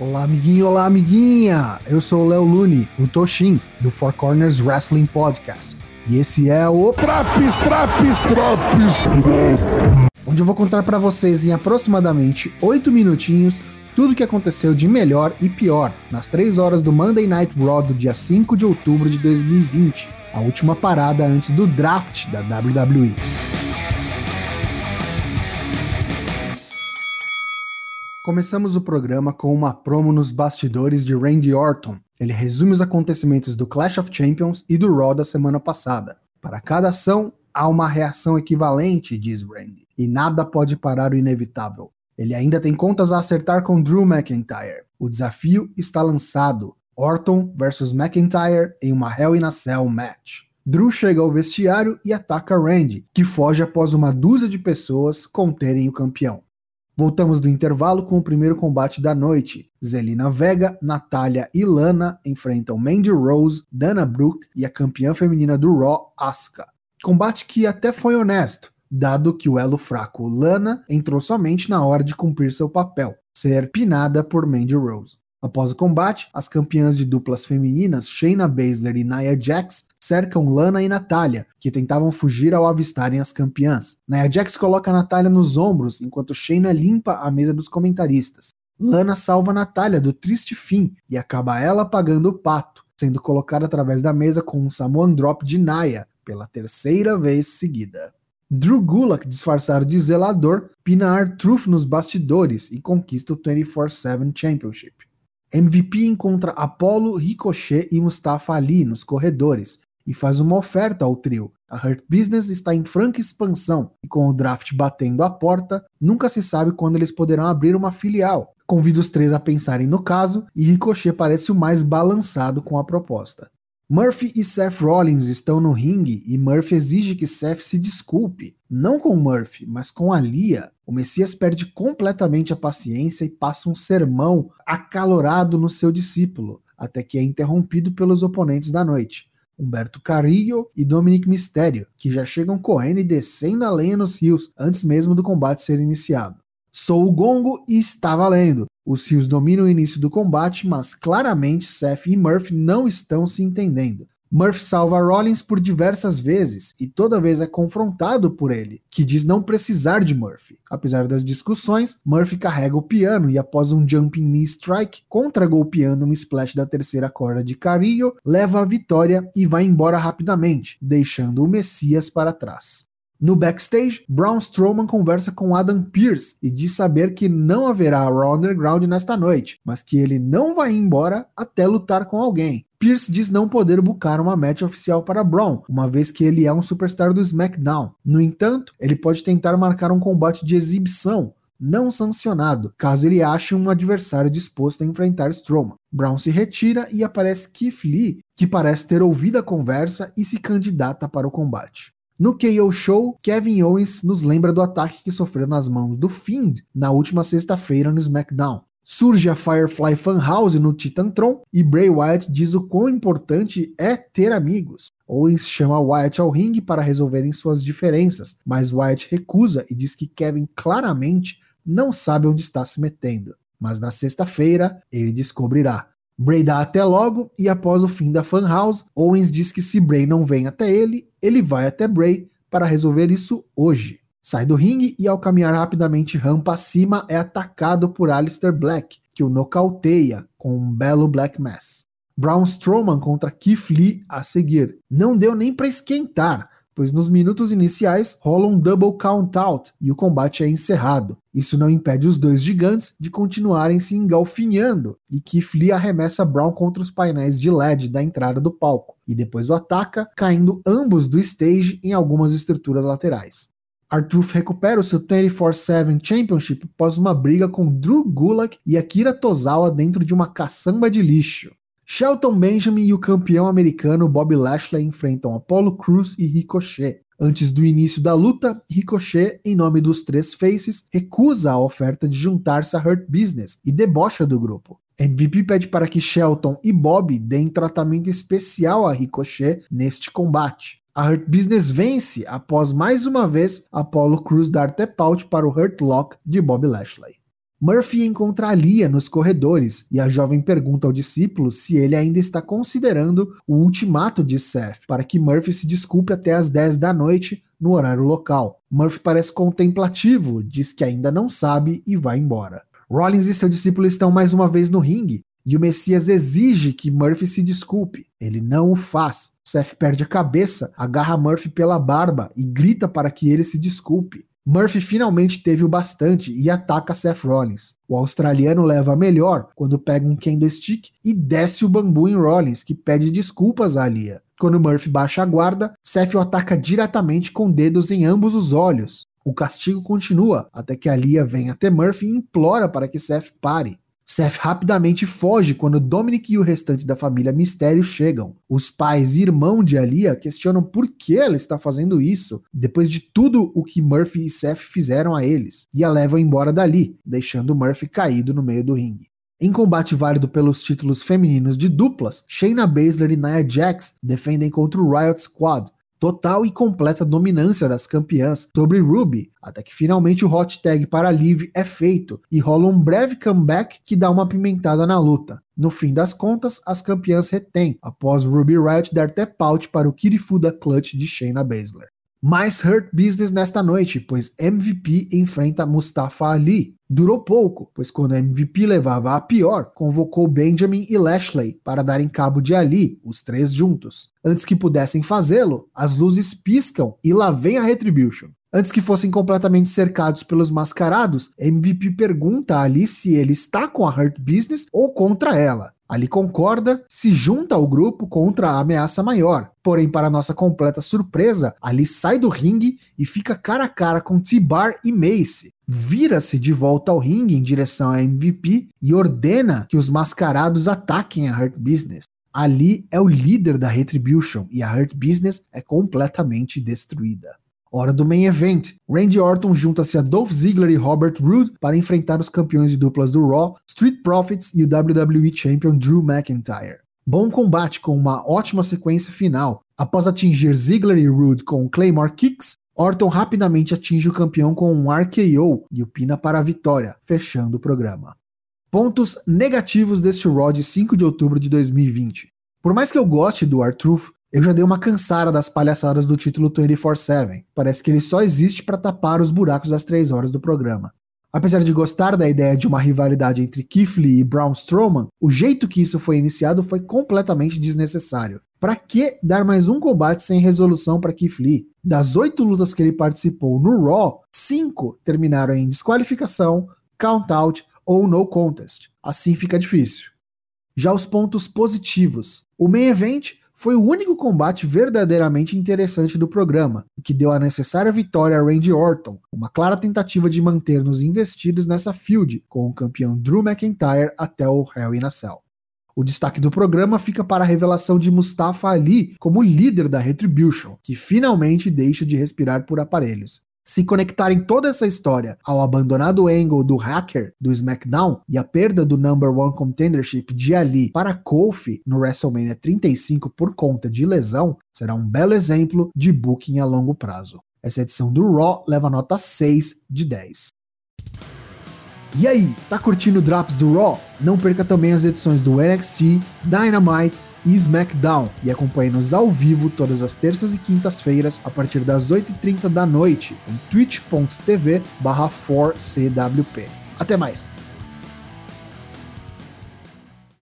Olá, amiguinho, olá, amiguinha! Eu sou o Léo Lune, o Toshin, do Four Corners Wrestling Podcast. E esse é o Traps, Traps, Traps, onde eu vou contar para vocês em aproximadamente 8 minutinhos tudo o que aconteceu de melhor e pior nas 3 horas do Monday Night Raw do dia 5 de outubro de 2020, a última parada antes do draft da WWE. Começamos o programa com uma promo nos bastidores de Randy Orton. Ele resume os acontecimentos do Clash of Champions e do Raw da semana passada. Para cada ação, há uma reação equivalente, diz Randy, e nada pode parar o inevitável. Ele ainda tem contas a acertar com Drew McIntyre. O desafio está lançado: Orton versus McIntyre em uma Hell in a Cell match. Drew chega ao vestiário e ataca Randy, que foge após uma dúzia de pessoas conterem o campeão. Voltamos do intervalo com o primeiro combate da noite. Zelina Vega, Natália e Lana enfrentam Mandy Rose, Dana Brooke e a campeã feminina do Raw, Asuka. Combate que até foi honesto, dado que o elo fraco Lana entrou somente na hora de cumprir seu papel, ser pinada por Mandy Rose. Após o combate, as campeãs de duplas femininas Shayna Baszler e Nia Jax cercam Lana e Natália, que tentavam fugir ao avistarem as campeãs. Nia Jax coloca Natália nos ombros enquanto Shayna limpa a mesa dos comentaristas. Lana salva Natália do triste fim e acaba ela pagando o pato, sendo colocada através da mesa com um Samoan Drop de Nia pela terceira vez seguida. Drew Gulak, disfarçado de zelador, pina R-Truth nos bastidores e conquista o 24-7 Championship. MVP encontra Apollo, Ricochet e Mustafa Ali nos corredores e faz uma oferta ao trio. A Hurt Business está em franca expansão e com o draft batendo a porta, nunca se sabe quando eles poderão abrir uma filial. Convido os três a pensarem no caso e Ricochet parece o mais balançado com a proposta. Murphy e Seth Rollins estão no ringue e Murphy exige que Seth se desculpe, não com Murphy, mas com Alia. O Messias perde completamente a paciência e passa um sermão acalorado no seu discípulo, até que é interrompido pelos oponentes da noite. Humberto Carrillo e Dominic Mysterio, que já chegam correndo e descendo a lenha nos rios antes mesmo do combate ser iniciado. Sou o gongo e está valendo. Os rios dominam o início do combate, mas claramente Seth e Murphy não estão se entendendo. Murphy salva Rollins por diversas vezes e toda vez é confrontado por ele, que diz não precisar de Murphy. Apesar das discussões, Murphy carrega o piano e após um jumping knee strike, contra-golpeando um splash da terceira corda de Carrillo, leva a vitória e vai embora rapidamente, deixando o Messias para trás. No backstage, Braun Strowman conversa com Adam Pearce e diz saber que não haverá Raw Underground nesta noite, mas que ele não vai embora até lutar com alguém. Pierce diz não poder bucar uma match oficial para Braun, uma vez que ele é um superstar do SmackDown. No entanto, ele pode tentar marcar um combate de exibição, não sancionado, caso ele ache um adversário disposto a enfrentar Strowman. Brown se retira e aparece Keith Lee, que parece ter ouvido a conversa e se candidata para o combate. No KO Show, Kevin Owens nos lembra do ataque que sofreu nas mãos do Fiend na última sexta-feira no SmackDown. Surge a Firefly Funhouse no Titantron e Bray Wyatt diz o quão importante é ter amigos. Owens chama Wyatt ao ringue para resolverem suas diferenças, mas Wyatt recusa e diz que Kevin claramente não sabe onde está se metendo. Mas na sexta-feira ele descobrirá. Bray dá até logo e após o fim da Funhouse, Owens diz que se Bray não vem até ele, ele vai até Bray para resolver isso hoje. Sai do ringue e ao caminhar rapidamente rampa acima é atacado por Alistair Black, que o nocauteia com um belo Black Mass. Braun Strowman contra Keith Lee a seguir. Não deu nem para esquentar pois nos minutos iniciais rola um double count out e o combate é encerrado. Isso não impede os dois gigantes de continuarem se engalfinhando e Keith Lee arremessa Brown contra os painéis de LED da entrada do palco e depois o ataca, caindo ambos do stage em algumas estruturas laterais. Artruth recupera o seu 24-7 Championship após uma briga com Drew Gulak e Akira Tozawa dentro de uma caçamba de lixo. Shelton Benjamin e o campeão americano Bob Lashley enfrentam Apollo Cruz e Ricochet. Antes do início da luta, Ricochet, em nome dos três faces, recusa a oferta de juntar-se a Hurt Business e debocha do grupo. MVP pede para que Shelton e Bob deem tratamento especial a Ricochet neste combate. A Hurt Business vence após mais uma vez Apollo Cruz dar tap out para o Hurt Lock de Bob Lashley. Murphy encontra a Lia nos corredores e a jovem pergunta ao discípulo se ele ainda está considerando o ultimato de Seth para que Murphy se desculpe até as 10 da noite no horário local. Murphy parece contemplativo, diz que ainda não sabe e vai embora. Rollins e seu discípulo estão mais uma vez no ringue e o Messias exige que Murphy se desculpe. Ele não o faz. Seth perde a cabeça, agarra Murphy pela barba e grita para que ele se desculpe. Murphy finalmente teve o bastante e ataca Seth Rollins. O australiano leva a melhor quando pega um candlestick e desce o bambu em Rollins, que pede desculpas a Alia. Quando Murphy baixa a guarda, Seth o ataca diretamente com dedos em ambos os olhos. O castigo continua até que Alia vem até Murphy e implora para que Seth pare. Seth rapidamente foge quando Dominic e o restante da família Mistério chegam. Os pais e irmão de Alia questionam por que ela está fazendo isso, depois de tudo o que Murphy e Seth fizeram a eles, e a levam embora dali, deixando Murphy caído no meio do ringue. Em combate válido pelos títulos femininos de duplas, Shayna Baszler e Nia Jax defendem contra o Riot Squad, total e completa dominância das campeãs sobre Ruby, até que finalmente o hot tag para Liv é feito e rola um breve comeback que dá uma pimentada na luta. No fim das contas, as campeãs retêm, após Ruby Riot dar tap out para o Kirifuda Clutch de Shayna Baszler. Mais Hurt Business nesta noite, pois MVP enfrenta Mustafa Ali. Durou pouco, pois quando MVP levava a pior, convocou Benjamin e Lashley para darem cabo de Ali, os três juntos. Antes que pudessem fazê-lo, as luzes piscam e lá vem a Retribution. Antes que fossem completamente cercados pelos mascarados, MVP pergunta a Ali se ele está com a Hurt Business ou contra ela. Ali concorda, se junta ao grupo contra a ameaça maior. Porém, para nossa completa surpresa, Ali sai do ringue e fica cara a cara com T-Bar e Mace. Vira-se de volta ao ringue em direção a MVP e ordena que os mascarados ataquem a Hurt Business. Ali é o líder da Retribution e a Hurt Business é completamente destruída. Hora do main event. Randy Orton junta-se a Dolph Ziggler e Robert Roode para enfrentar os campeões de duplas do Raw, Street Profits e o WWE Champion Drew McIntyre. Bom combate com uma ótima sequência final. Após atingir Ziggler e Roode com Claymore Kicks, Orton rapidamente atinge o campeão com um RKO e o pina para a vitória, fechando o programa. Pontos negativos deste Raw de 5 de outubro de 2020. Por mais que eu goste do R-Truth, eu já dei uma cansada das palhaçadas do título 24/7. Parece que ele só existe para tapar os buracos das três horas do programa. Apesar de gostar da ideia de uma rivalidade entre Keith Lee e Braun Strowman, o jeito que isso foi iniciado foi completamente desnecessário. Para que dar mais um combate sem resolução para Keith Lee? Das oito lutas que ele participou no Raw, cinco terminaram em desqualificação, count-out ou no contest. Assim fica difícil. Já os pontos positivos. O main event foi o único combate verdadeiramente interessante do programa que deu a necessária vitória a Randy Orton, uma clara tentativa de manter-nos investidos nessa feud com o campeão Drew McIntyre até o Hell in a Cell. O destaque do programa fica para a revelação de Mustafa Ali como líder da Retribution, que finalmente deixa de respirar por aparelhos se conectarem toda essa história ao abandonado angle do hacker do SmackDown e a perda do number one contendership de Ali para Kofi no WrestleMania 35 por conta de lesão, será um belo exemplo de booking a longo prazo. Essa edição do Raw leva nota 6 de 10. E aí, tá curtindo Drops do Raw? Não perca também as edições do NXT, Dynamite e SmackDown e acompanhe-nos ao vivo todas as terças e quintas-feiras a partir das 8h30 da noite em twitch.tv/4cwp. Até mais!